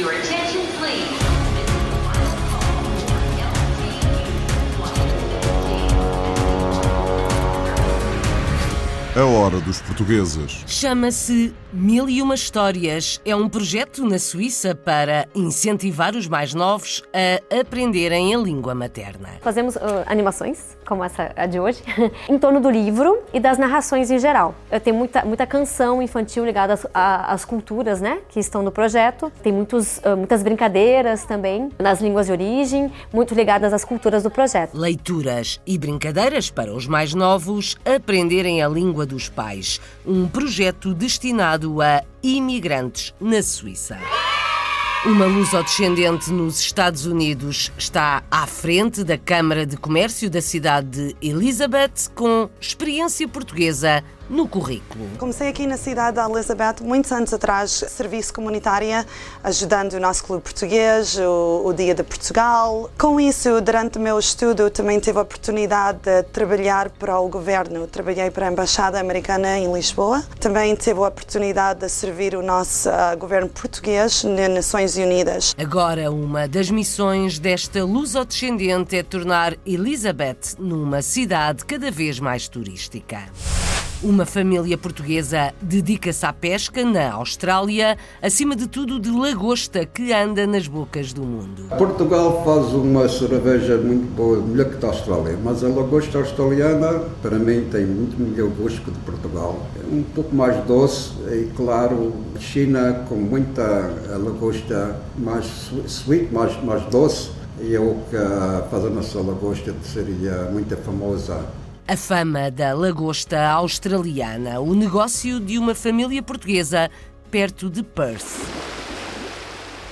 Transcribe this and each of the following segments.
Your attention, please. A hora dos portugueses. Chama-se Mil e Uma Histórias. É um projeto na Suíça para incentivar os mais novos a aprenderem a língua materna. Fazemos uh, animações, como essa a de hoje, em torno do livro e das narrações em geral. Eu tenho muita, muita canção infantil ligada às, às culturas né, que estão no projeto. Tem muitos, uh, muitas brincadeiras também nas línguas de origem, muito ligadas às culturas do projeto. Leituras e brincadeiras para os mais novos aprenderem a língua dos pais. Um projeto destinado a imigrantes na Suíça. Uma luso-descendente nos Estados Unidos está à frente da Câmara de Comércio da cidade de Elizabeth com experiência portuguesa no currículo. Comecei aqui na cidade de Elizabeth muitos anos atrás, serviço comunitária, ajudando o nosso clube português, o, o Dia de Portugal. Com isso, durante o meu estudo, também tive a oportunidade de trabalhar para o governo. Trabalhei para a Embaixada Americana em Lisboa. Também tive a oportunidade de servir o nosso ah, governo português nas Nações Unidas. Agora, uma das missões desta luso-descendente é tornar Elizabeth numa cidade cada vez mais turística. Uma família portuguesa dedica-se à pesca na Austrália, acima de tudo de lagosta que anda nas bocas do mundo. Portugal faz uma cerveja muito boa, melhor que da Austrália, mas a lagosta australiana, para mim, tem muito melhor gosto que de Portugal. É um pouco mais doce e, claro, China com muita lagosta mais sweet, mais, mais doce, e é o que faz a nossa lagosta seria muito famosa. A fama da lagosta australiana, o negócio de uma família portuguesa perto de Perth.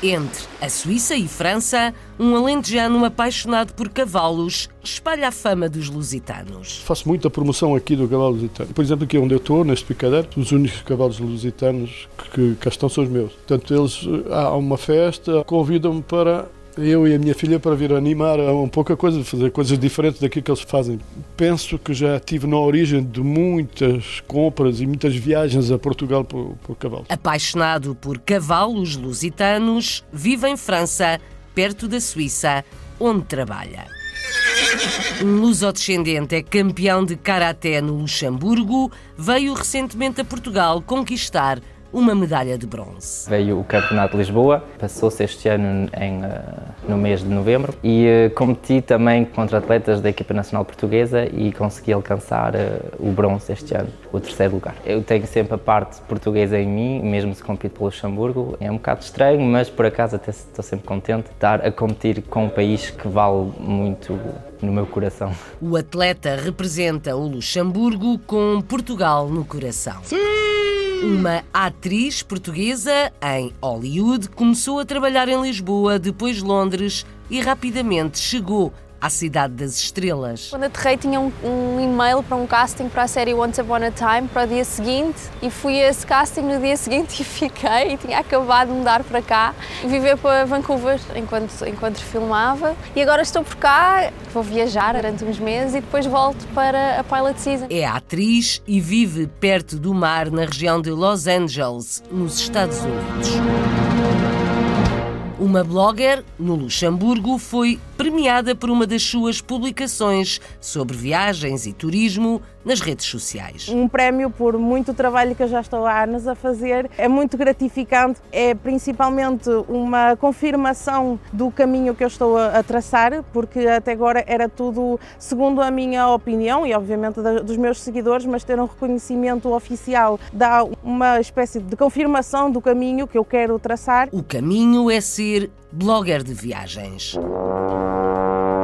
Entre a Suíça e França, um alentejano apaixonado por cavalos espalha a fama dos lusitanos. Faço muita promoção aqui do cavalo lusitano. Por exemplo, aqui onde eu estou, neste picadeiro, os únicos cavalos lusitanos que cá estão são os meus. Portanto, eles, há uma festa, convidam-me para eu e a minha filha para vir animar a um pouco coisa, fazer coisas diferentes daquilo que eles fazem. Penso que já tive na origem de muitas compras e muitas viagens a Portugal por, por cavalo. Apaixonado por cavalos lusitanos, vive em França, perto da Suíça, onde trabalha. Um lusodescendente é campeão de karaté no Luxemburgo, veio recentemente a Portugal conquistar uma medalha de bronze. Veio o Campeonato de Lisboa, passou-se este ano em, eh, no mês de novembro e eh, competi também contra atletas da equipa nacional portuguesa e consegui alcançar eh, o bronze este ano, o terceiro lugar. Eu tenho sempre a parte portuguesa em mim, mesmo se compito pelo Luxemburgo. É um bocado estranho, mas por acaso até estou sempre contente de estar a competir com um país que vale muito no meu coração. O atleta representa o Luxemburgo com Portugal no coração. Uma atriz portuguesa em Hollywood começou a trabalhar em Lisboa, depois Londres e rapidamente chegou à Cidade das Estrelas. Quando aterrei tinha um, um e-mail para um casting para a série Once Upon a Time para o dia seguinte e fui a esse casting no dia seguinte e fiquei e tinha acabado de mudar para cá e viver para Vancouver enquanto, enquanto filmava e agora estou por cá, vou viajar durante uns meses e depois volto para a Pilot Season. É atriz e vive perto do mar na região de Los Angeles, nos Estados Unidos. Uma blogger no Luxemburgo foi premiada por uma das suas publicações sobre viagens e turismo nas redes sociais. um prémio por muito trabalho que eu já estou há anos a fazer. É muito gratificante, é principalmente uma confirmação do caminho que eu estou a, traçar, porque até agora era tudo segundo a minha opinião e obviamente dos meus seguidores, mas ter um reconhecimento oficial dá uma espécie de confirmação do caminho que eu quero traçar. O caminho é ser blogger de viagens.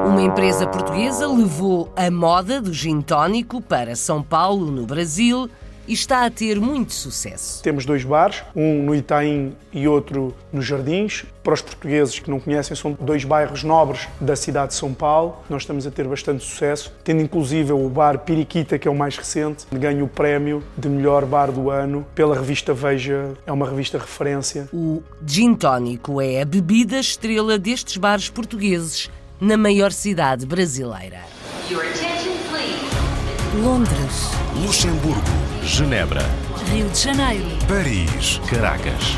Uma empresa portuguesa levou a moda do gin tónico para São Paulo, no Brasil, e está a ter muito sucesso. Temos dois bares, um no Itaim e outro nos Jardins. Para os portugueses que não conhecem, são dois bairros nobres da cidade de São Paulo. Nós estamos a ter bastante sucesso, tendo inclusive o bar Piriquita, que é o mais recente, ganha o prémio de melhor bar do ano pela revista Veja, é uma revista referência. O gin tónico é a bebida estrela destes bares portugueses na maior cidade brasileira. Londres, Luxemburgo, Genebra, Rio de Janeiro, Paris, Caracas.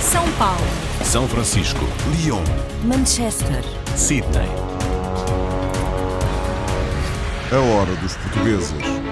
São Paulo, São Francisco, Lyon, Manchester, Sydney. A hora dos portugueses.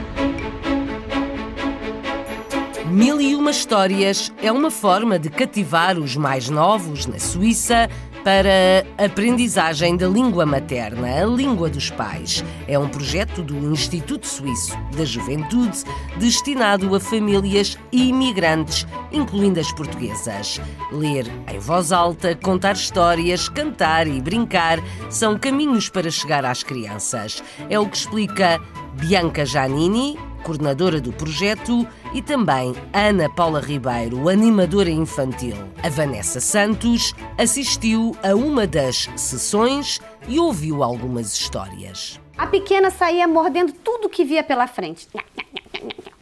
Mil e uma histórias é uma forma de cativar os mais novos na Suíça para a aprendizagem da língua materna, a língua dos pais. É um projeto do Instituto Suíço da Juventude destinado a famílias imigrantes, incluindo as portuguesas. Ler em voz alta, contar histórias, cantar e brincar são caminhos para chegar às crianças. É o que explica Bianca Janini, coordenadora do projeto, e também Ana Paula Ribeiro, animadora infantil. A Vanessa Santos assistiu a uma das sessões e ouviu algumas histórias. A pequena saía mordendo tudo que via pela frente.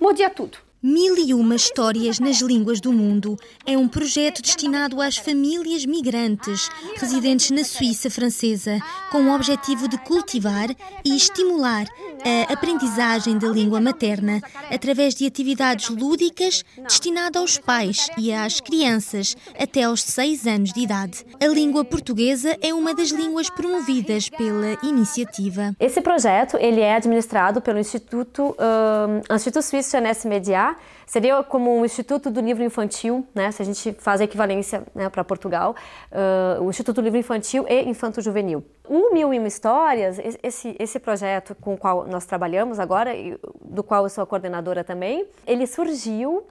Mordia tudo. Mil e uma histórias nas línguas do mundo é um projeto destinado às famílias migrantes residentes na Suíça francesa, com o objetivo de cultivar e estimular a aprendizagem da língua materna através de atividades lúdicas destinadas aos pais e às crianças até aos 6 anos de idade. A língua portuguesa é uma das línguas promovidas pela iniciativa. Esse projeto ele é administrado pelo Instituto um, Instituto Suíço Jeunesse Média. Seria como um Instituto do Livro Infantil, né? Se a gente faz a equivalência né, para Portugal, uh, o Instituto do Livro Infantil e Infanto Juvenil. O Mil e Uma Histórias, esse, esse projeto com o qual nós trabalhamos agora, do qual eu sou a coordenadora também, ele surgiu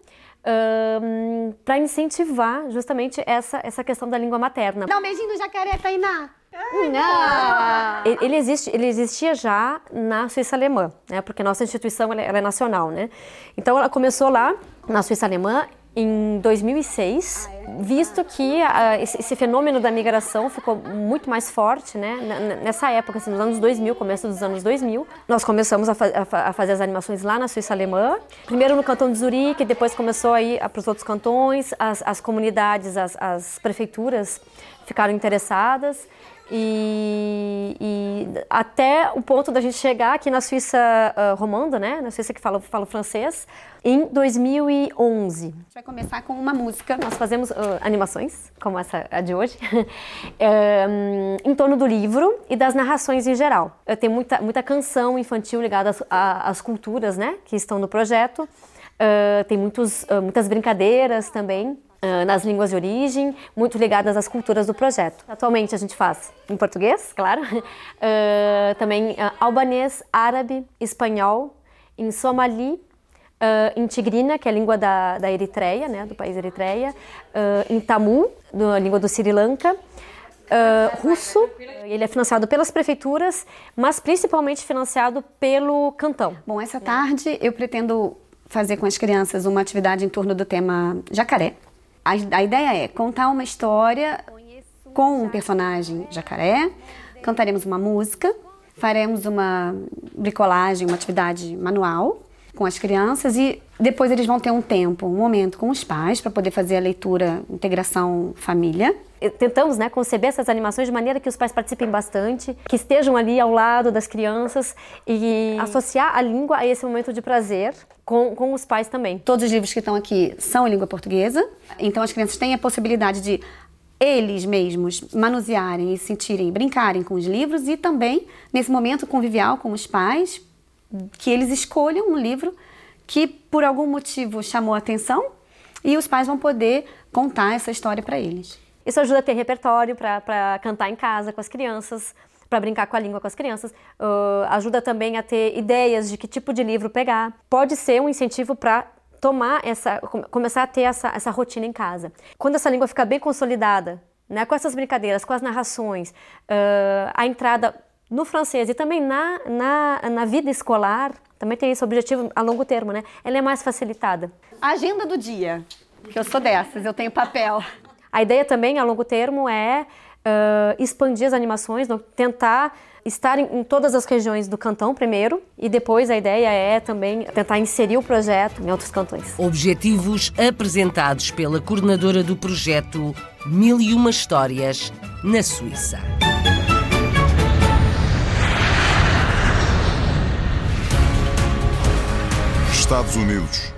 um, para incentivar justamente essa, essa questão da língua materna. Dá um beijinho do jacaré, Tainá. Não. Ele, existe, ele existia já na Suíça Alemã, né? Porque a nossa instituição ela, ela é nacional, né? Então ela começou lá na Suíça Alemã em 2006, visto que uh, esse, esse, fenômeno da migração ficou muito mais forte, né? Nessa época, assim, nos anos 2000, começo dos anos 2000, nós começamos a, fa a fazer as animações lá na Suíça Alemã, primeiro no cantão de Zurique, depois começou a ir para os outros cantões, as, as comunidades, as, as prefeituras ficaram interessadas e, e, até o ponto da gente chegar aqui na Suíça uh, romanda, né? Na Suíça que fala, fala francês, em 2011. A gente vai começar com uma música. Nós fazemos uh, animações, como essa a de hoje, um, em torno do livro e das narrações em geral. Eu tenho muita, muita canção infantil ligada às, às culturas, né? Que estão no projeto. Uh, tem muitos, muitas brincadeiras também nas línguas de origem, muito ligadas às culturas do projeto. Atualmente a gente faz em português, claro, uh, também uh, albanês, árabe, espanhol, em somali, Uh, em Tigrina, que é a língua da, da Eritreia, né, do país Eritreia, em Tamu, a língua do Sri Lanka, russo, ele é financiado pelas prefeituras, mas principalmente financiado pelo cantão. Bom, essa tarde eu pretendo fazer com as crianças uma atividade em torno do tema jacaré. A, a ideia é contar uma história com um personagem jacaré, cantaremos uma música, faremos uma bricolagem, uma atividade manual com as crianças e depois eles vão ter um tempo, um momento com os pais para poder fazer a leitura integração família. Tentamos né, conceber essas animações de maneira que os pais participem bastante, que estejam ali ao lado das crianças e associar a língua a esse momento de prazer com, com os pais também. Todos os livros que estão aqui são em língua portuguesa, então as crianças têm a possibilidade de eles mesmos manusearem e sentirem, brincarem com os livros e também, nesse momento convivial com os pais, que eles escolham um livro que por algum motivo chamou a atenção e os pais vão poder contar essa história para eles. Isso ajuda a ter repertório para cantar em casa com as crianças, para brincar com a língua com as crianças. Uh, ajuda também a ter ideias de que tipo de livro pegar. Pode ser um incentivo para tomar essa, começar a ter essa, essa rotina em casa. Quando essa língua fica bem consolidada, né, com essas brincadeiras, com as narrações, uh, a entrada no francês e também na, na, na vida escolar, também tem esse objetivo a longo termo, né? Ela é mais facilitada. A agenda do dia, que eu sou dessas, eu tenho papel. A ideia também a longo termo é uh, expandir as animações, tentar estar em, em, todas as regiões do cantão primeiro e depois a ideia é também tentar inserir o projeto em outros cantões. Objetivos apresentados pela coordenadora do projeto Mil e Uma Histórias na Suíça. Estados Unidos.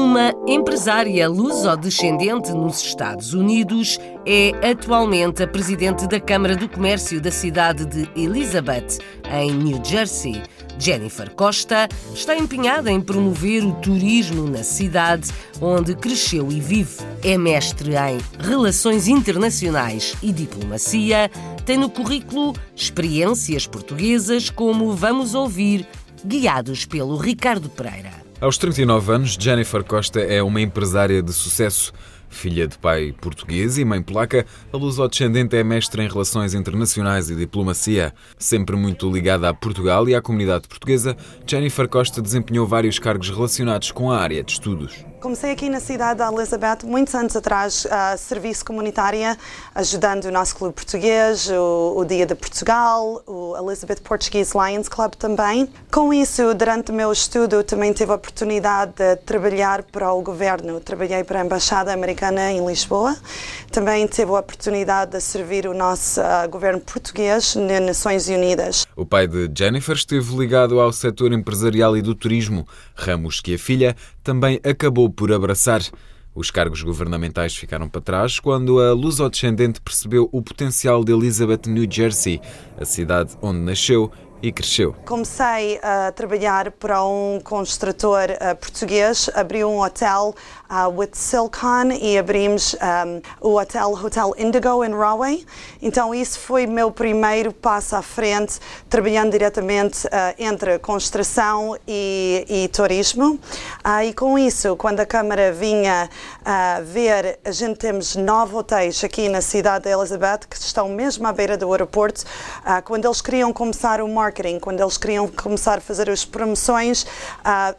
Uma empresária luso-descendente nos Estados Unidos é atualmente a presidente da Câmara do Comércio da cidade de Elizabeth, em New Jersey. Jennifer Costa está empenhada em promover o turismo na cidade onde cresceu e vive. É mestre em Relações Internacionais e Diplomacia, tem no currículo experiências portuguesas como vamos ouvir, guiados pelo Ricardo Pereira. Aos 39 anos, Jennifer Costa é uma empresária de sucesso. Filha de pai português e mãe polaca, a luso-descendente é mestre em Relações Internacionais e Diplomacia. Sempre muito ligada a Portugal e à comunidade portuguesa, Jennifer Costa desempenhou vários cargos relacionados com a área de estudos. Comecei aqui na cidade da Elizabeth muitos anos atrás, a serviço comunitária, ajudando o nosso clube português, o, o, Dia de Portugal, o Elizabeth Portuguese Lions Club também. Com isso, durante o meu estudo, também tive a oportunidade de trabalhar para o governo. Trabalhei para a Embaixada Americana em Lisboa. Também tive a oportunidade de servir o nosso uh, governo português nas Nações Unidas. O pai de Jennifer esteve ligado ao setor empresarial e do turismo, ramos que a filha também acabou por abraçar. Os cargos governamentais ficaram para trás quando a luso-descendente percebeu o potencial de Elizabeth, New Jersey, a cidade onde nasceu e cresceu. Comecei a trabalhar para um construtor uh, português, abri um hotel uh, with Silcon e abrimos um, o hotel Hotel Indigo em Rahway. Então isso foi meu primeiro passo à frente, trabalhando diretamente uh, entre construção e, e turismo. Uh, e com isso, quando a Câmara vinha ver, a gente temos nove hotéis aqui na cidade de Elizabeth que estão mesmo à beira do aeroporto. Quando eles queriam começar o marketing, quando eles queriam começar a fazer as promoções,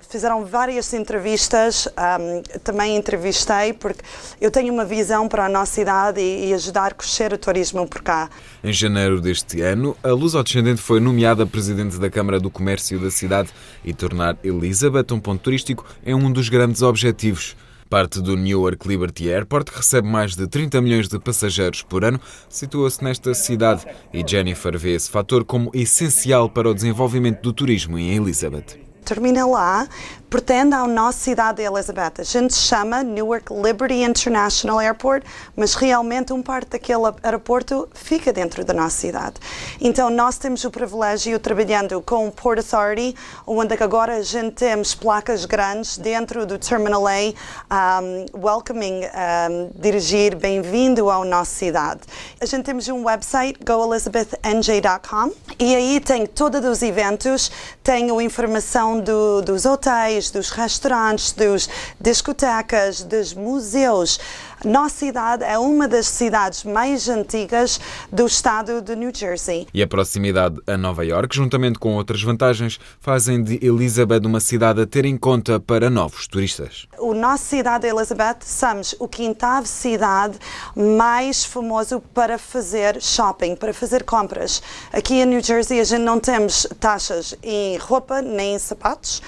fizeram várias entrevistas, um, também entrevistei, porque eu tenho uma visão para a nossa cidade e, e ajudar a crescer o turismo por cá. Em janeiro deste ano, a luso-descendente foi nomeada presidente da Câmara do Comércio da cidade e tornar Elizabeth um ponto turístico é um dos grandes objetivos. Parte do Newark Liberty Airport, que recebe mais de 30 milhões de passageiros por ano, situa-se nesta cidade e Jennifer vê esse fator como essencial para o desenvolvimento do turismo em Elizabeth. Termina lá, pretende à nossa cidade de Elizabeth. A gente chama Newark Liberty International Airport, mas realmente um parte daquele aeroporto fica dentro da nossa cidade. Então nós temos o privilégio trabalhando com o Port Authority, onde agora a gente temos placas grandes dentro do Terminal A, um, welcoming, um, dirigir bem-vindo à nossa cidade. A gente temos um website, goelizabethnj.com, e aí tem todos os eventos, tem a informação do, dos hotéis, dos restaurantes, dos discotecas, dos museus. Nossa cidade é uma das cidades mais antigas do estado de New Jersey. E a proximidade a Nova York, juntamente com outras vantagens, fazem de Elizabeth uma cidade a ter em conta para novos turistas. O nossa cidade de Elizabeth somos o quinta cidade mais famoso para fazer shopping, para fazer compras. Aqui em New Jersey a gente não temos taxas em roupa nem em sapatos.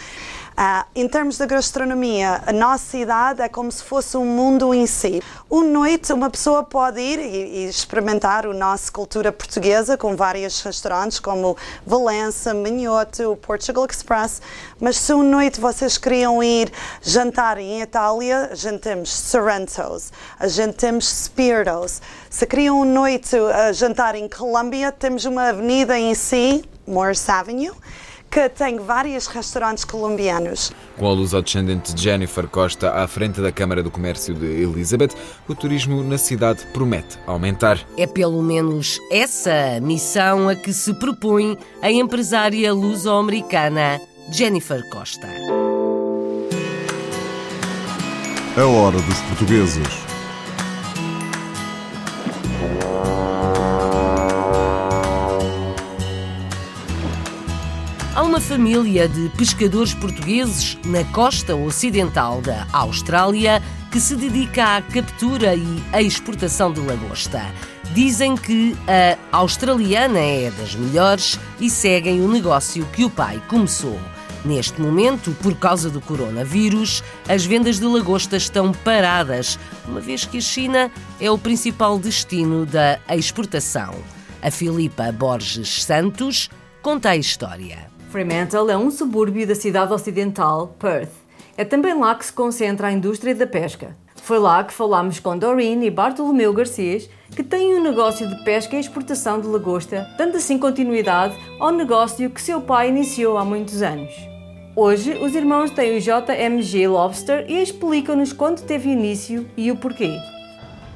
Uh, em termos de gastronomia, a nossa cidade é como se fosse um mundo em si. Uma noite, uma pessoa pode ir e, e experimentar a nossa cultura portuguesa com vários restaurantes como Valença, Minhoto, o Portugal Express. Mas se uma noite vocês queriam ir jantar em Itália, a gente temos Sorrentos, a gente temos Spiritos. Se queriam uma noite uh, jantar em Colômbia, temos uma avenida em si, Morris Avenue que tem vários restaurantes colombianos. Com a luso-descendente Jennifer Costa à frente da Câmara do Comércio de Elizabeth, o turismo na cidade promete aumentar. É pelo menos essa missão a que se propõe a empresária luso-americana Jennifer Costa. A hora dos portugueses. Uma família de pescadores portugueses na costa ocidental da Austrália que se dedica à captura e à exportação de lagosta. Dizem que a australiana é das melhores e seguem o negócio que o pai começou. Neste momento, por causa do coronavírus, as vendas de lagosta estão paradas, uma vez que a China é o principal destino da exportação. A Filipa Borges Santos conta a história. Fremantle é um subúrbio da cidade ocidental, Perth. É também lá que se concentra a indústria da pesca. Foi lá que falámos com Doreen e Bartolomeu Garcês, que têm um negócio de pesca e exportação de lagosta, dando assim continuidade ao negócio que seu pai iniciou há muitos anos. Hoje, os irmãos têm o JMG Lobster e explicam-nos quando teve início e o porquê.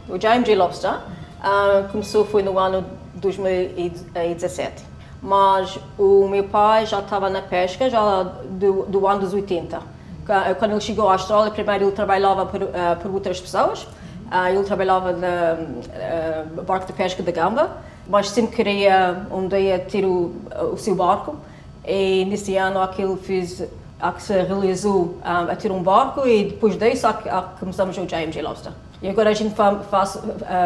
O JMG Lobster uh, começou foi no ano 2017, mas o meu pai já estava na pesca já do, do ano dos 80. Quando ele chegou à Austrália, primeiro ele trabalhava por, uh, por outras pessoas, uh, ele trabalhava no barco de pesca da Gamba, mas sempre queria um dia ter o, o seu barco e nesse ano aquilo fez a que se realizou um, a ter um barco e depois disso a, a começamos o JMG Lobster. E agora a gente faz, uh,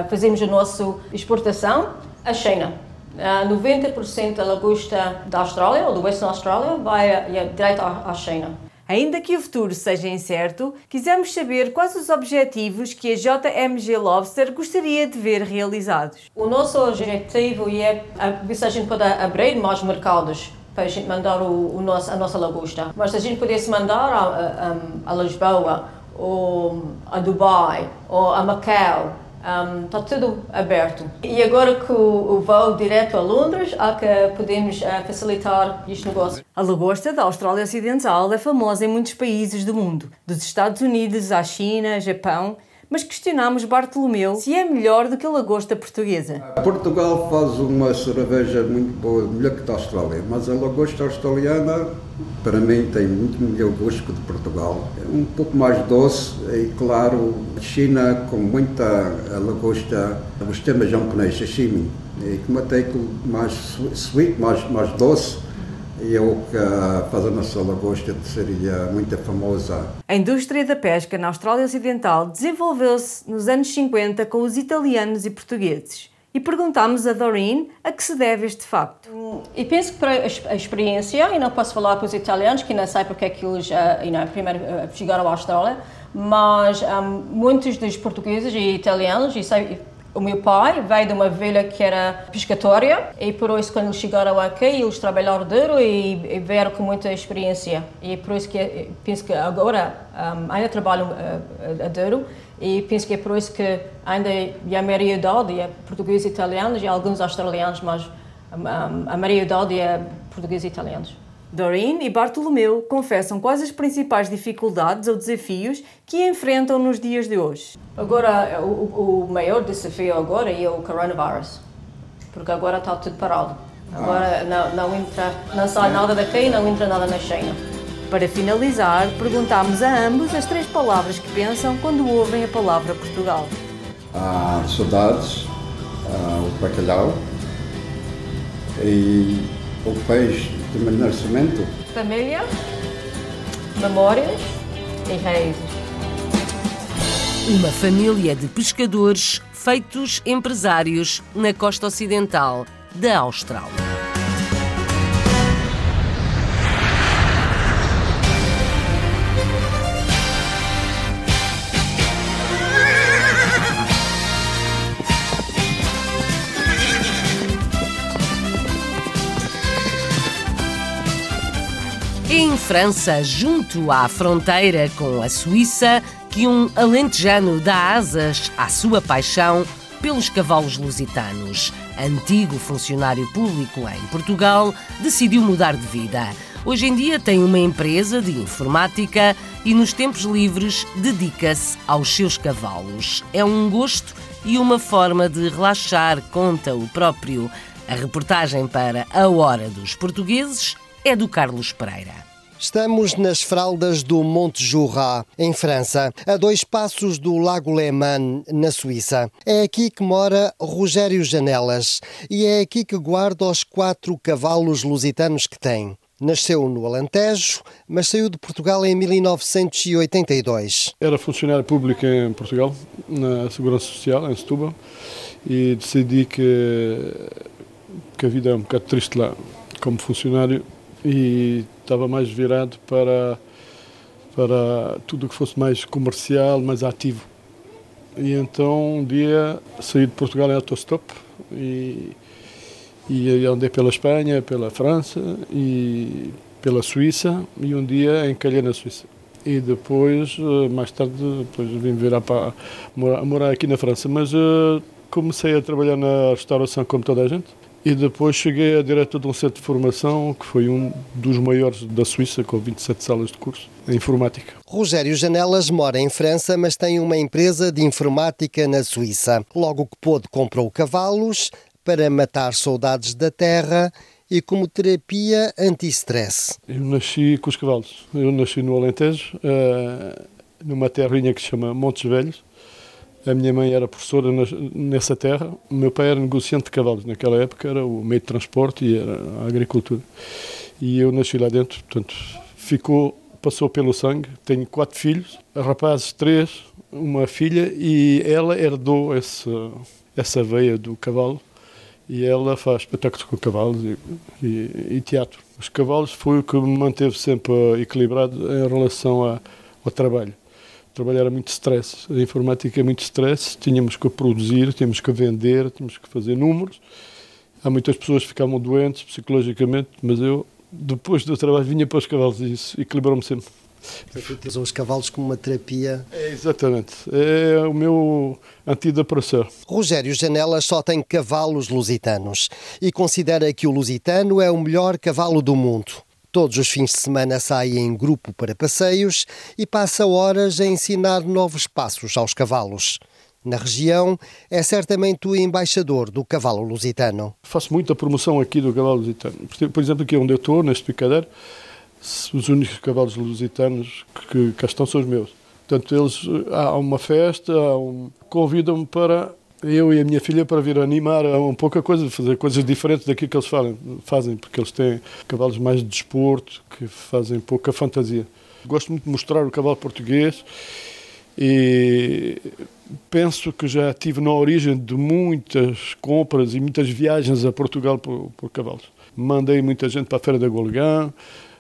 fazemos a nossa exportação à China. Uh, 90% da lagosta da Austrália, ou do Western Australia, vai uh, direto à, à China. Ainda que o futuro seja incerto, quisemos saber quais os objetivos que a JMG Lobster gostaria de ver realizados. O nosso objetivo é ver se a gente pode abrir mais mercados para a gente mandar o, o nosso, a nossa lagosta. Mas se a gente pudesse mandar a, a, a Lisboa, ou a Dubai, ou a Macau, um, está tudo aberto. E agora com o, o voo direto a Londres, há que podemos uh, facilitar este negócio. A lagosta da Austrália Ocidental é famosa em muitos países do mundo, dos Estados Unidos à China, Japão mas questionámos Bartolomeu se é melhor do que a lagosta portuguesa. Portugal faz uma cerveja muito boa, melhor que a Austrália, mas a lagosta australiana, para mim, tem muito melhor gosto que de Portugal. É um pouco mais doce e, claro, China com muita lagosta, o sistema japonês, sashimi, e como até mais sweet, mais, mais doce, e é o que faz a nossa lagosta seria muito famosa. A indústria da pesca na Austrália Ocidental desenvolveu-se nos anos 50 com os italianos e portugueses. E perguntámos a Doreen a que se deve este facto. E penso que para a experiência, e não posso falar para os italianos, que não sei porque é que eles uh, you know, primeiro uh, chegaram à Austrália, mas um, muitos dos portugueses e italianos, e sei, o meu pai veio de uma vila que era pescatória e por isso quando chegaram aqui eles trabalharam duro e, e vieram com muita experiência e por isso que penso que agora um, ainda trabalham uh, duro e penso que é por isso que ainda a maioria idade é português e italianos e alguns australianos mas um, a maioria idade é português e italianos. Doreen e Bartolomeu confessam quais as principais dificuldades ou desafios que enfrentam nos dias de hoje. Agora, o, o maior desafio agora é o coronavirus, porque agora está tudo parado. Agora não, não, entra, não sai nada daqui, não entra nada na China. Para finalizar, perguntámos a ambos as três palavras que pensam quando ouvem a palavra Portugal. Ah, saudades, ah, o bacalhau e o peixe de meu nascimento. Família, memórias e raízes. Uma família de pescadores feitos empresários na costa ocidental da Austrália. Em França, junto à fronteira com a Suíça, que um alentejano dá asas à sua paixão pelos cavalos lusitanos. Antigo funcionário público em Portugal, decidiu mudar de vida. Hoje em dia tem uma empresa de informática e nos tempos livres dedica-se aos seus cavalos. É um gosto e uma forma de relaxar, conta o próprio. A reportagem para A Hora dos Portugueses é do Carlos Pereira. Estamos nas fraldas do Monte Jura, em França, a dois passos do Lago Leman, na Suíça. É aqui que mora Rogério Janelas e é aqui que guarda os quatro cavalos lusitanos que tem. Nasceu no Alentejo, mas saiu de Portugal em 1982. Era funcionário público em Portugal, na Segurança Social, em Setúbal, e decidi que, que a vida é um bocado triste lá como funcionário e estava mais virado para, para tudo que fosse mais comercial, mais ativo. E então um dia saí de Portugal em autostop e, e andei pela Espanha, pela França e pela Suíça e um dia encalhei na Suíça. e depois, eh, mais tarde, depois vim virar para morar, morar aqui na França. Mas uh, comecei a trabalhar na restauração como toda a gente. E depois cheguei a diretor de um centro de formação que foi um dos maiores da Suíça, com 27 salas de curso em informática. Rogério Janelas mora em França, mas tem uma empresa de informática na Suíça. Logo que pôde, comprou cavalos para matar saudades da terra e como terapia anti-stress. Eu nasci com os cavalos. Eu nasci no Alentejo, uh, numa terrinha que se chama Montes Velhos. A minha mãe era professora nessa terra. O meu pai era negociante de cavalos. Naquela época era o meio de transporte e era a agricultura. E eu nasci lá dentro, portanto, ficou, passou pelo sangue. Tenho quatro filhos, rapazes três, uma filha, e ela herdou essa, essa veia do cavalo e ela faz espetáculos com cavalos e, e, e, teatro. Os cavalos foi o que me manteve sempre equilibrado em relação a, ao trabalho. O trabalho era muito stress, a informática é muito stress, tínhamos que produzir, tínhamos que vender, tínhamos que fazer números. Há muitas pessoas que ficavam doentes psicologicamente, mas eu, depois do trabalho, vinha para os cavalos e isso equilibrou-me sempre. Usam os cavalos como uma terapia. É, exatamente. É o meu antidepressor. Rogério Janelas só tem cavalos lusitanos e considera que o lusitano é o melhor cavalo do mundo. Todos os fins de semana sai em grupo para passeios e passa horas a ensinar novos passos aos cavalos. Na região, é certamente o embaixador do cavalo lusitano. Faço muita promoção aqui do cavalo lusitano. Por exemplo, aqui onde eu estou, neste picadeiro, os únicos cavalos lusitanos que cá estão são os meus. Portanto, eles, há uma festa, um, convidam-me para eu e a minha filha para vir animar a um pouco a coisa, fazer coisas diferentes daquilo que eles fazem, fazem, porque eles têm cavalos mais de desporto, que fazem pouca fantasia. Gosto muito de mostrar o cavalo português e penso que já tive na origem de muitas compras e muitas viagens a Portugal por, por cavalos. Mandei muita gente para a Feira da Golgã,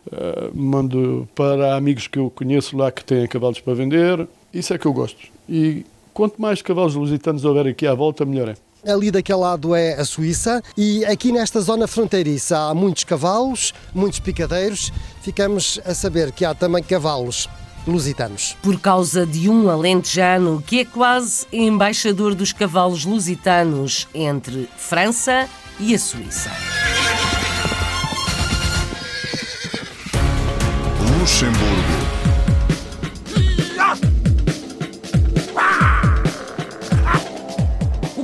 Uh, mando para amigos que eu conheço lá que têm cavalos para vender. Isso é que eu gosto. E quanto mais cavalos lusitanos houver aqui à volta, melhor é. Ali daquele lado é a Suíça e aqui nesta zona fronteiriça há muitos cavalos, muitos picadeiros. Ficamos a saber que há também cavalos lusitanos. Por causa de um alentejano que é quase embaixador dos cavalos lusitanos entre França e a Suíça. Luxemburgo.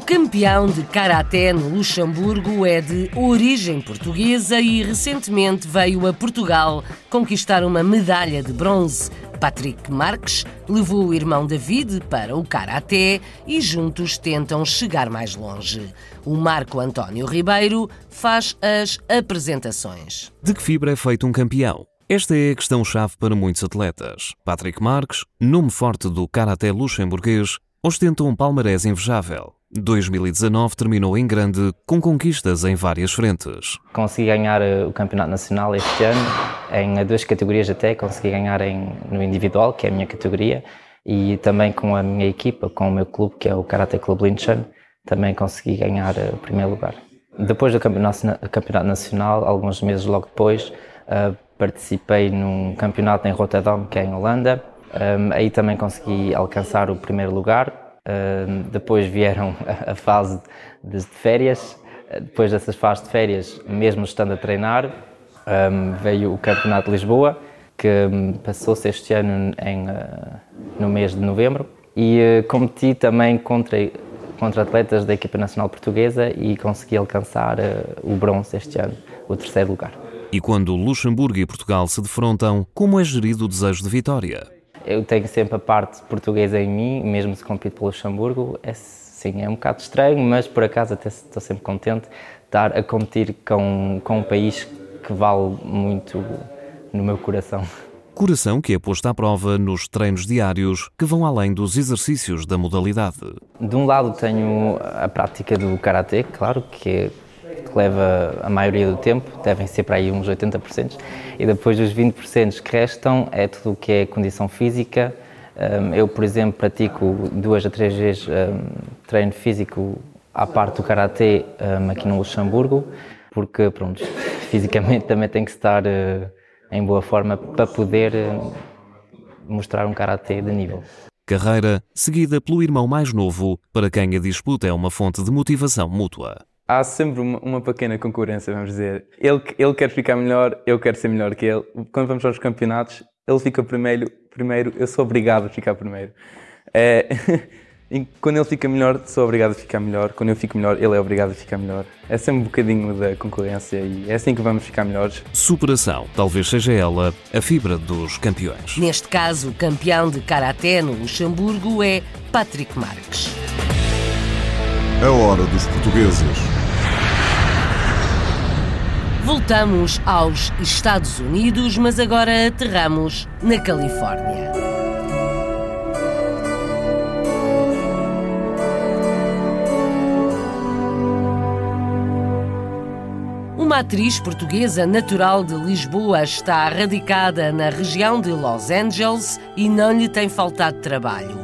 Campeão de karaté no Luxemburgo é de origem portuguesa e recentemente veio a Portugal conquistar uma medalha de bronze. Patrick Marques levou o irmão David para o karaté e juntos tentam chegar mais longe. O Marco António Ribeiro faz as apresentações. De que fibra é feito um campeão? Esta é a questão-chave para muitos atletas. Patrick Marques, nome forte do karaté luxemburguês, ostenta um palmarés invejável. 2019 terminou em grande, com conquistas em várias frentes. Consegui ganhar eh, o Campeonato Nacional este ano, em duas categorias até. Consegui ganhar em, no individual, que é a minha categoria, e também com a minha equipa, com o meu clube, que é o Karate Club Linchan, também consegui ganhar eh, o primeiro lugar. Depois do Campeonato, campeonato Nacional, alguns meses logo depois, participei num campeonato em Rotterdam, que é em Holanda. Um, aí também consegui alcançar o primeiro lugar. Depois vieram a, fase de, férias. Depois dessas fases de férias, mesmo estando a treinar, um, veio o Campeonato de Lisboa, que passou-se este ano em, uh, no mês de novembro. E uh, competi também contra, contra atletas da equipa nacional portuguesa e consegui alcançar uh, o bronze este ano, o terceiro lugar. E quando Luxemburgo e Portugal se defrontam, como é gerido o desejo de vitória? Eu tenho sempre a parte portuguesa em mim, mesmo se compito pelo Luxemburgo. É, sim, é um bocado estranho, mas por acaso até estou sempre contente de estar a competir com, com um país que vale muito no meu coração. Coração que é posto à prova nos treinos diários que vão além dos exercícios da modalidade. De um lado tenho a prática do karatê, claro, que é que leva a maioria do tempo, devem ser para aí uns 80%, e depois dos 20% que restam é tudo o que é condição física. Hum, eu, por exemplo, pratico duas a três vezes hum, treino físico à parte do karatê hum, aqui no Luxemburgo, porque, pronto, fisicamente também tem que estar em boa forma para poder mostrar um karatê de nível. Carreira seguida pelo irmão mais novo, para quem a disputa é uma fonte de motivação mútua. Há sempre uma, uma pequena concorrência, vamos dizer. Ele, ele quer ficar melhor, eu quero ser melhor que ele. Quando vamos aos campeonatos, ele fica primeiro, primeiro eu sou obrigado a ficar primeiro. É, quando ele fica melhor, sou obrigado a ficar melhor. Quando eu fico melhor, ele é obrigado a ficar melhor. É sempre um bocadinho da concorrência e é assim que vamos ficar melhores. Superação, talvez seja ela a fibra dos campeões. Neste caso, o campeão de karaté no Luxemburgo é Patrick Marques. A hora dos portugueses. Voltamos aos Estados Unidos, mas agora aterramos na Califórnia. Uma atriz portuguesa natural de Lisboa está radicada na região de Los Angeles e não lhe tem faltado trabalho.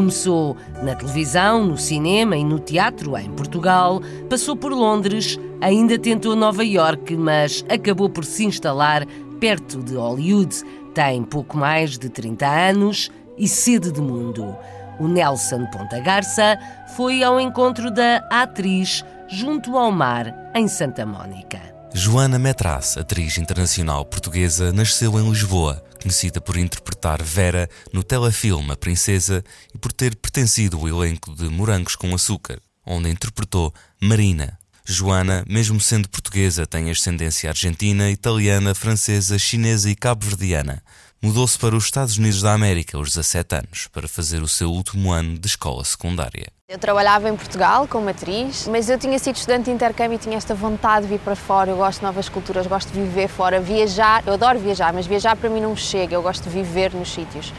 Começou na televisão, no cinema e no teatro em Portugal, passou por Londres, ainda tentou Nova York, mas acabou por se instalar perto de Hollywood. Tem pouco mais de 30 anos e sede de mundo. O Nelson Ponta Garça foi ao encontro da atriz junto ao mar, em Santa Mônica. Joana Metraz, atriz internacional portuguesa, nasceu em Lisboa, conhecida por interpretar Vera no telefilme A Princesa e por ter pertencido ao elenco de Morangos com Açúcar, onde interpretou Marina. Joana, mesmo sendo portuguesa, tem ascendência argentina, italiana, francesa, chinesa e cabo-verdiana. Mudou-se para os Estados Unidos da América aos 17 anos para fazer o seu último ano de escola secundária. Eu trabalhava em Portugal como atriz, mas eu tinha sido estudante de intercâmbio e tinha esta vontade de vir para fora. Eu gosto de novas culturas, gosto de viver fora, viajar. Eu adoro viajar, mas viajar para mim não chega. Eu gosto de viver nos sítios.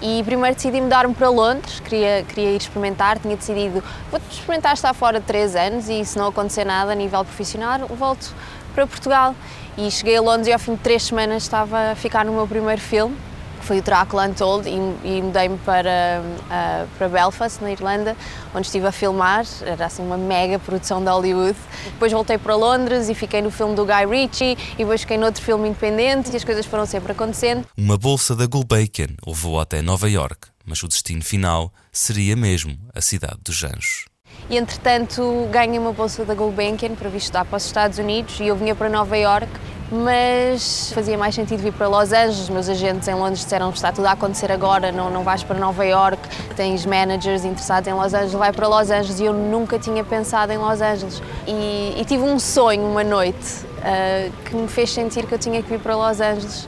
E primeiro decidi mudar-me para Londres, queria, queria ir experimentar. Tinha decidido, vou experimentar estar fora três anos e se não acontecer nada a nível profissional, volto para Portugal. E cheguei a Londres e ao fim de três semanas estava a ficar no meu primeiro filme, que foi o Drácula Untold, e, e mudei-me para, uh, para Belfast, na Irlanda, onde estive a filmar. Era assim uma mega produção de Hollywood. Depois voltei para Londres e fiquei no filme do Guy Ritchie, e depois fiquei noutro filme independente, e as coisas foram sempre acontecendo. Uma bolsa da Gulbenkian levou até Nova York, mas o destino final seria mesmo a cidade dos anjos. E entretanto ganhei uma bolsa da Gulbenkian para vir estudar para os Estados Unidos e eu vinha para Nova York, mas fazia mais sentido vir para Los Angeles. Meus agentes em Londres disseram está tudo a acontecer agora, não, não vais para Nova York, tens managers interessados em Los Angeles, vai para Los Angeles e eu nunca tinha pensado em Los Angeles. E, e tive um sonho uma noite uh, que me fez sentir que eu tinha que vir para Los Angeles.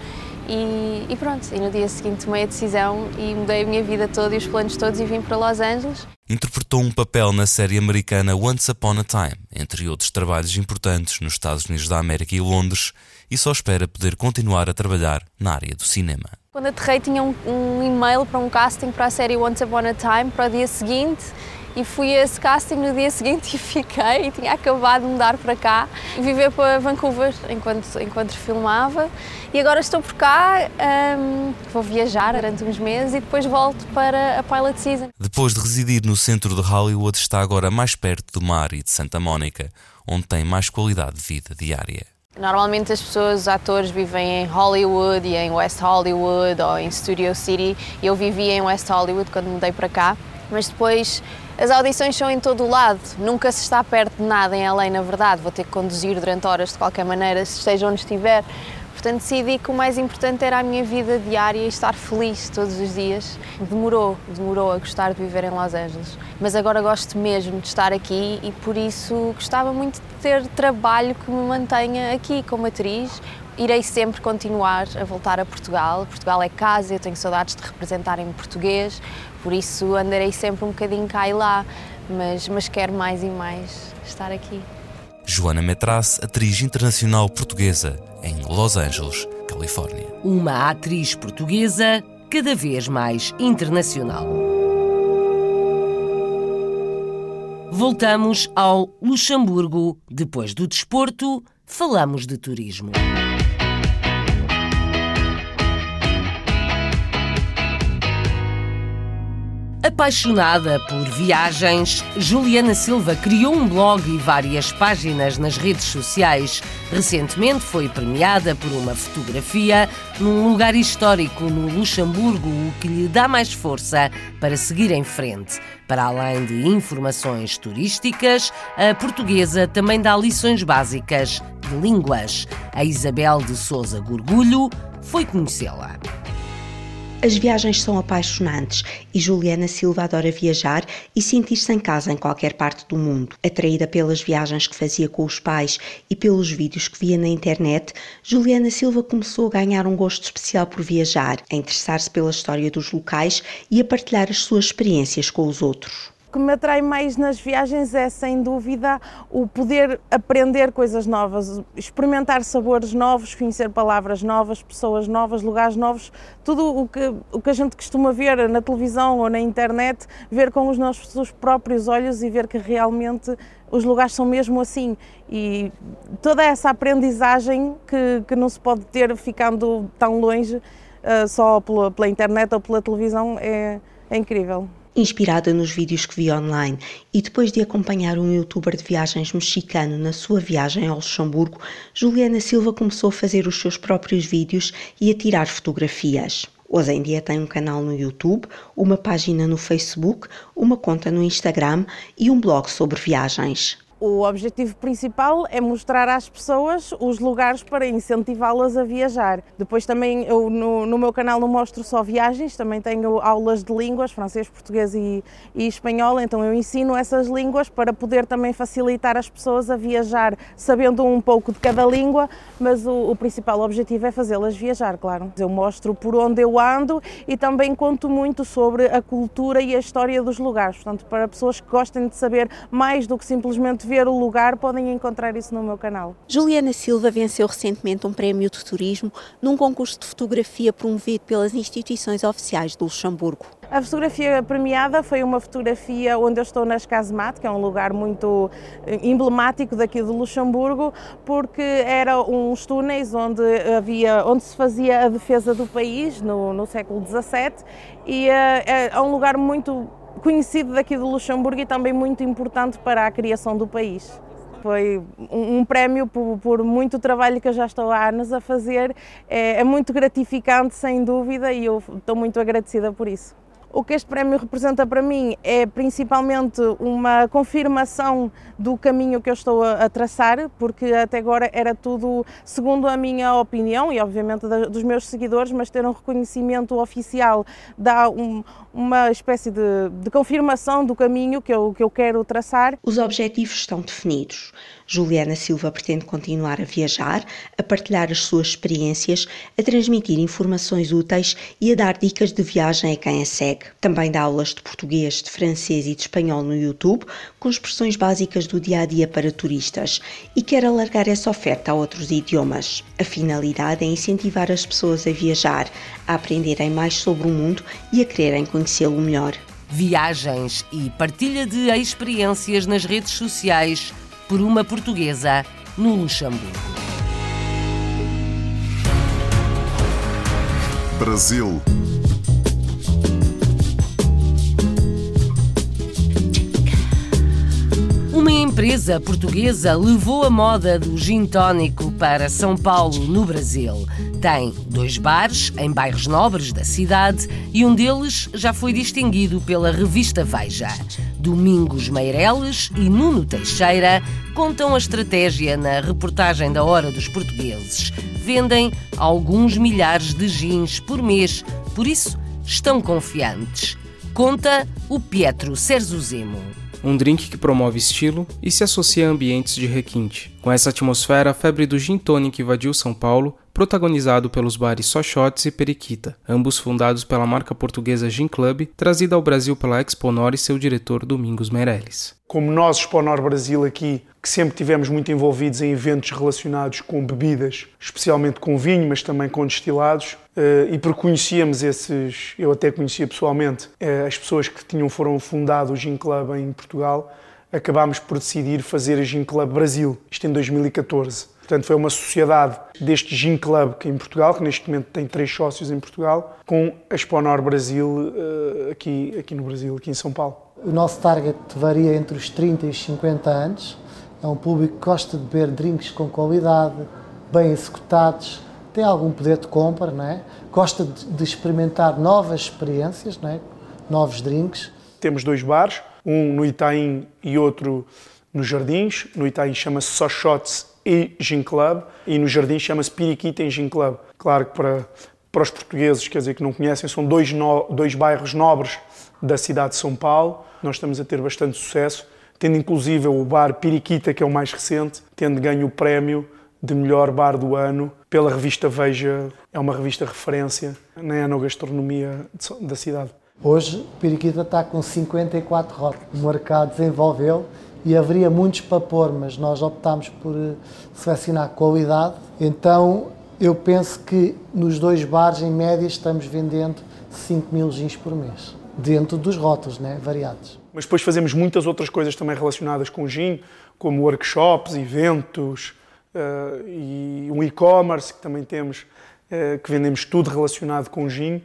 E, e, pronto, e no dia seguinte tomei a decisão e mudei a minha vida toda e os planos todos e vim para Los Angeles. Interpretou um papel na série americana Once Upon a Time, entre outros trabalhos importantes nos Estados Unidos da América e Londres, e só espera poder continuar a trabalhar na área do cinema. Quando aterrei tinha um, um e-mail para um casting para a série Once Upon a Time para o dia seguinte e fui a esse casting no dia seguinte e fiquei e tinha acabado de mudar para cá e viver para Vancouver enquanto, enquanto filmava e agora estou por cá, um, vou viajar durante uns meses e depois volto para a Pilot Season. Depois de residir no centro de Hollywood, está agora mais perto do mar e de Santa Mónica, onde tem mais qualidade de vida diária. Normalmente as pessoas, os atores, vivem em Hollywood e em West Hollywood ou em Studio City. Eu vivia em West Hollywood quando mudei para cá, mas depois as audições são em todo o lado, nunca se está perto de nada em LA, na verdade. Vou ter que conduzir durante horas de qualquer maneira, se esteja onde estiver. Portanto, decidi que o mais importante era a minha vida diária e estar feliz todos os dias. Demorou, demorou a gostar de viver em Los Angeles. Mas agora gosto mesmo de estar aqui e por isso gostava muito de ter trabalho que me mantenha aqui como atriz. Irei sempre continuar a voltar a Portugal. Portugal é casa, eu tenho saudades de representar em português, por isso andarei sempre um bocadinho cá e lá, mas, mas quero mais e mais estar aqui. Joana Metraz, atriz internacional portuguesa, em Los Angeles, Califórnia. Uma atriz portuguesa cada vez mais internacional. Voltamos ao Luxemburgo. Depois do desporto, falamos de turismo. Apaixonada por viagens, Juliana Silva criou um blog e várias páginas nas redes sociais. Recentemente foi premiada por uma fotografia num lugar histórico no Luxemburgo, o que lhe dá mais força para seguir em frente. Para além de informações turísticas, a portuguesa também dá lições básicas de línguas. A Isabel de Souza Gorgulho foi conhecê-la. As viagens são apaixonantes e Juliana Silva adora viajar e sentir-se em casa em qualquer parte do mundo. Atraída pelas viagens que fazia com os pais e pelos vídeos que via na internet, Juliana Silva começou a ganhar um gosto especial por viajar, a interessar-se pela história dos locais e a partilhar as suas experiências com os outros que me atrai mais nas viagens é, sem dúvida, o poder aprender coisas novas, experimentar sabores novos, conhecer palavras novas, pessoas novas, lugares novos, tudo o que, o que a gente costuma ver na televisão ou na internet, ver com os nossos próprios olhos e ver que realmente os lugares são mesmo assim. E toda essa aprendizagem que, que não se pode ter ficando tão longe uh, só pela, pela internet ou pela televisão é, é incrível. Inspirada nos vídeos que vi online e depois de acompanhar um youtuber de viagens mexicano na sua viagem ao Luxemburgo, Juliana Silva começou a fazer os seus próprios vídeos e a tirar fotografias. Hoje em dia tem um canal no YouTube, uma página no Facebook, uma conta no Instagram e um blog sobre viagens. O objetivo principal é mostrar às pessoas os lugares para incentivá-las a viajar. Depois também eu no, no, meu canal não mostro só viagens, também tenho aulas de línguas, francês, português e, e, espanhol, então eu ensino essas línguas para poder também facilitar as pessoas a viajar sabendo um pouco de cada língua, mas o, o principal objetivo é fazê-las viajar, claro. Eu mostro por onde eu ando e também conto muito sobre a cultura e a história dos lugares, portanto para pessoas que gostem de saber mais do que simplesmente ver o lugar, podem encontrar isso no meu canal. Juliana Silva venceu recentemente um prémio de turismo num concurso de fotografia promovido pelas instituições oficiais do Luxemburgo. A fotografia premiada foi uma fotografia onde eu estou nas Casemate, que é um lugar muito eh, emblemático daqui do Luxemburgo, porque era uns túneis onde havia, onde se fazia a defesa do país no, no século XVII e é, é um lugar muito conhecido daqui do Luxemburgo e também muito importante para a criação do país. Foi um, um prémio por, por, muito trabalho que eu já estou há anos a fazer, é, é muito gratificante, sem dúvida, e eu estou muito agradecida por isso. O que este prémio representa para mim é principalmente uma confirmação do caminho que eu estou a, traçar, porque até agora era tudo segundo a minha opinião e, obviamente, dos meus seguidores, mas ter um reconhecimento oficial dá um, uma espécie de, de confirmação do caminho que eu, que eu quero traçar. Os objetivos estão definidos. Juliana Silva pretende continuar a viajar, a partilhar as suas experiências, a transmitir informações úteis e a dar dicas de viagem a quem a segue. Também dá aulas de português, de francês e de espanhol no YouTube, com expressões básicas do dia a dia para turistas, e quer alargar essa oferta a outros idiomas. A finalidade é incentivar as pessoas a viajar, a aprenderem mais sobre o mundo e a quererem conhecê-lo melhor. Viagens e partilha de experiências nas redes sociais por uma portuguesa no Luxemburgo. Brasil. Uma empresa portuguesa levou a moda do gin tónico para São Paulo, no Brasil. Tem dois bares em bairros nobres da cidade e um deles já foi distinguido pela revista Veja. Domingos Meireles e Nuno Teixeira contam a estratégia na reportagem da Hora dos Portugueses. Vendem alguns milhares de gins por mês, por isso estão confiantes. Conta o Pietro Serzuzemo um drink que promove estilo e se associa a ambientes de requinte. Com essa atmosfera, a febre do gin tonic invadiu São Paulo, protagonizado pelos bares Só Shots e Periquita, ambos fundados pela marca portuguesa Gin Club, trazida ao Brasil pela Exponor e seu diretor Domingos Meirelles. Como nós, Exponor Brasil, aqui, que sempre tivemos muito envolvidos em eventos relacionados com bebidas, especialmente com vinho, mas também com destilados, eh, e porque conhecíamos esses, eu até conhecia pessoalmente, eh, as pessoas que tinham foram fundado o Gin Club em Portugal, acabámos por decidir fazer a Gin Club Brasil, isto em 2014. Portanto, foi uma sociedade deste Gin Club que em Portugal, que neste momento tem três sócios em Portugal, com a Exponor Brasil uh, aqui, aqui no Brasil, aqui em São Paulo. O nosso target varia entre os 30 e os 50 anos. É um público que gosta de beber drinks com qualidade, bem executados, tem algum poder de compra, não é? gosta de, de experimentar novas experiências, não é? novos drinks. Temos dois bares, um no Itaim e outro nos Jardins. No Itaim chama-se Só Shots e Gin Club e no Jardins chama-se Piriquita em Gin Club. Claro que para, para os portugueses, quer dizer, que não conhecem, são dois, no, dois bairros nobres da cidade de São Paulo. Nós estamos a ter bastante sucesso, tendo inclusive o bar Piriquita, que é o mais recente, tendo ganho o prémio de melhor bar do ano pela revista Veja. É uma revista referência na enogastronomia da cidade. Hoje, Periquita está com 54 rótulos. O mercado desenvolveu e haveria muitos para pôr, mas nós optámos por eh, selecionar qualidade. Então, eu penso que nos dois bares, em média, estamos vendendo 5 mil gins por mês, dentro dos rótulos, né, variados. Mas depois fazemos muitas outras coisas também relacionadas com gin, como workshops, eventos uh, e um e-commerce que também temos, uh, que vendemos tudo relacionado com gin.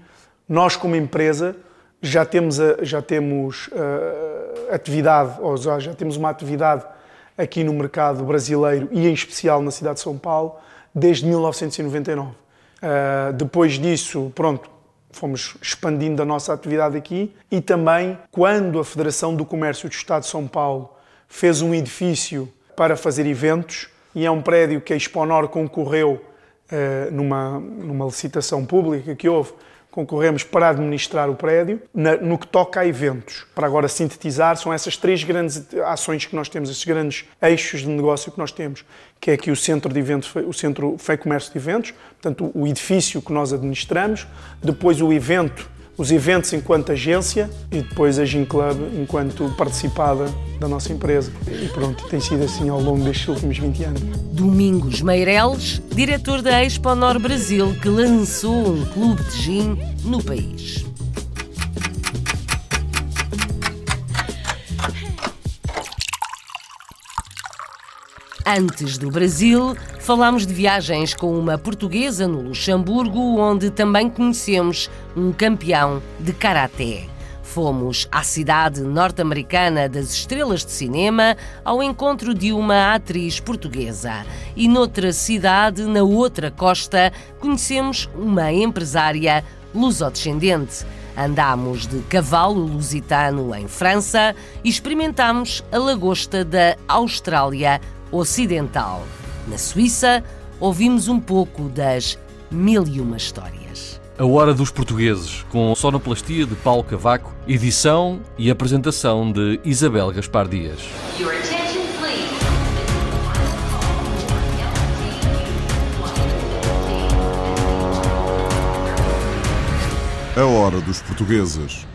Nós, como empresa, já temos, já temos uh, atividade, ou já, temos uma atividade aqui no mercado brasileiro e em especial na cidade de São Paulo desde 1999. Uh, depois disso, pronto, fomos expandindo a nossa atividade aqui e também quando a Federação do Comércio do Estado de São Paulo fez um edifício para fazer eventos e é um prédio que a Exponor concorreu uh, numa, numa licitação pública que houve concorremos para administrar o prédio. no que toca a eventos, para agora sintetizar, são essas três grandes ações que nós temos, esses grandes eixos de negócio que nós temos, que é aqui o centro de eventos, o centro Fei Comércio de Eventos, portanto o edifício que nós administramos, depois o evento os eventos enquanto agência e depois a Gin Club enquanto participada da nossa empresa. E pronto, tem sido assim ao longo destes últimos 20 anos. Domingos Meireles, diretor da Expo Nor Brasil, que lançou um clube de gin no país. Antes do Brasil, falámos de viagens com uma portuguesa no Luxemburgo, onde também conhecemos um campeão de karaté. Fomos à cidade norte-americana das estrelas de cinema ao encontro de uma atriz portuguesa. E noutra cidade, na outra costa, conhecemos uma empresária lusodescendente. Andámos de cavalo lusitano em França e experimentámos a lagosta da Austrália Ocidental. Na Suíça, ouvimos um pouco das mil e uma histórias. A Hora dos Portugueses, com sonoplastia de Paulo Cavaco, edição e apresentação de Isabel Gaspar Dias. A Hora dos Portugueses